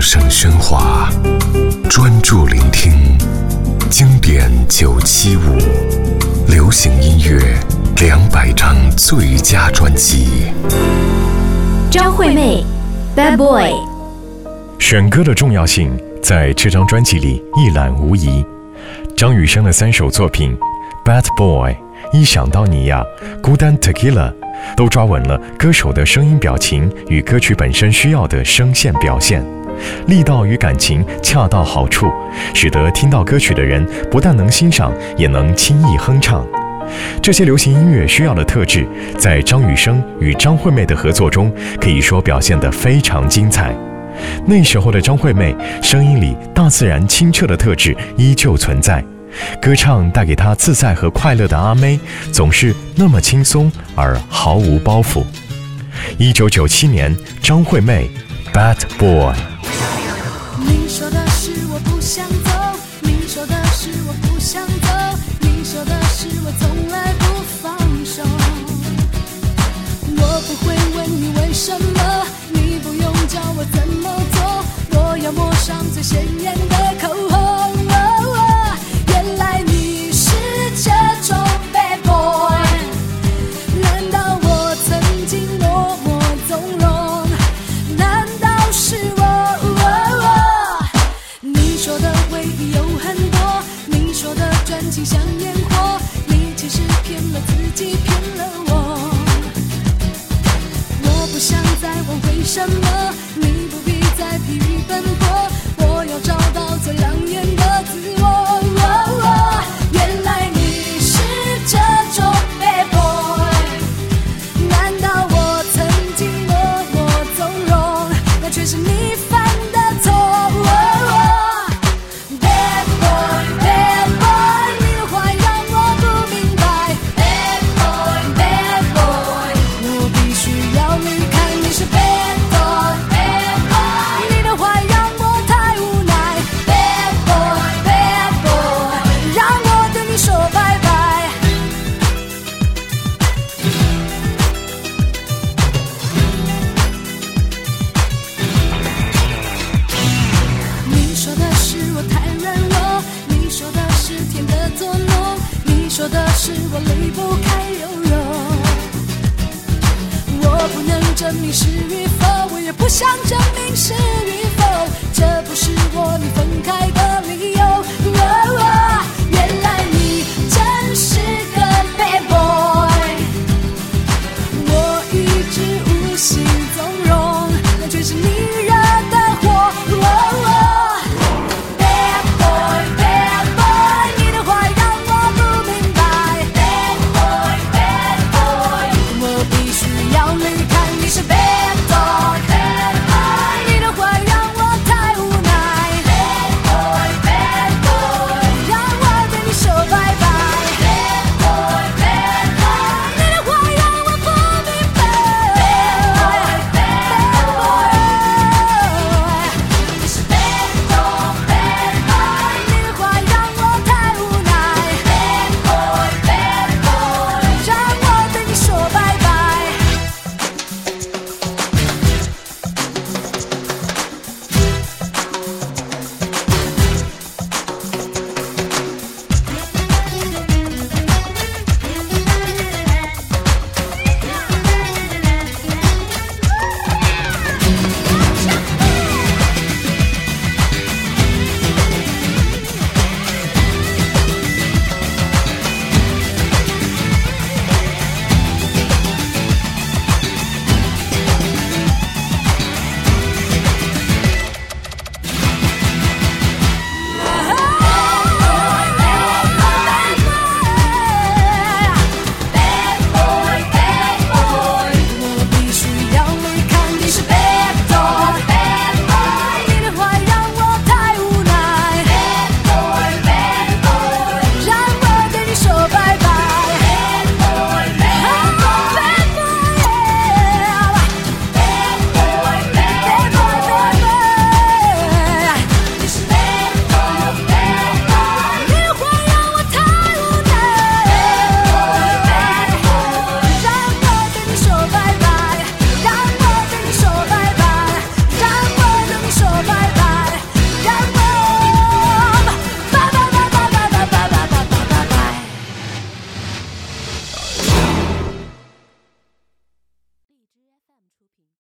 声喧哗，专注聆听经典九七五，流行音乐两百张最佳专辑。张惠妹，Bad Boy。选歌的重要性在这张专辑里一览无遗。张雨生的三首作品《Bad Boy》、一想到你呀、孤单 Tequila，都抓稳了歌手的声音表情与歌曲本身需要的声线表现，力道与感情恰到好处，使得听到歌曲的人不但能欣赏，也能轻易哼唱。这些流行音乐需要的特质，在张雨生与张惠妹的合作中，可以说表现得非常精彩。那时候的张惠妹声音里大自然清澈的特质依旧存在，歌唱带给她自在和快乐的阿妹总是那么轻松而毫无包袱。一九九七年，张惠妹《Bad Boy》。想走，你说的是我不想走，你说的是我从来不放手。我不会问你为什么，你不用教我怎么做，我要抹上最鲜艳的口红。哦原来你是这种 bad boy，难道我曾经默默情像烟火，你其实骗了自己，骗了我。我不想再问为什么，你不必再疲于奔波，说的是我离不开柔柔。我不能证明是与否，我也不想证明是与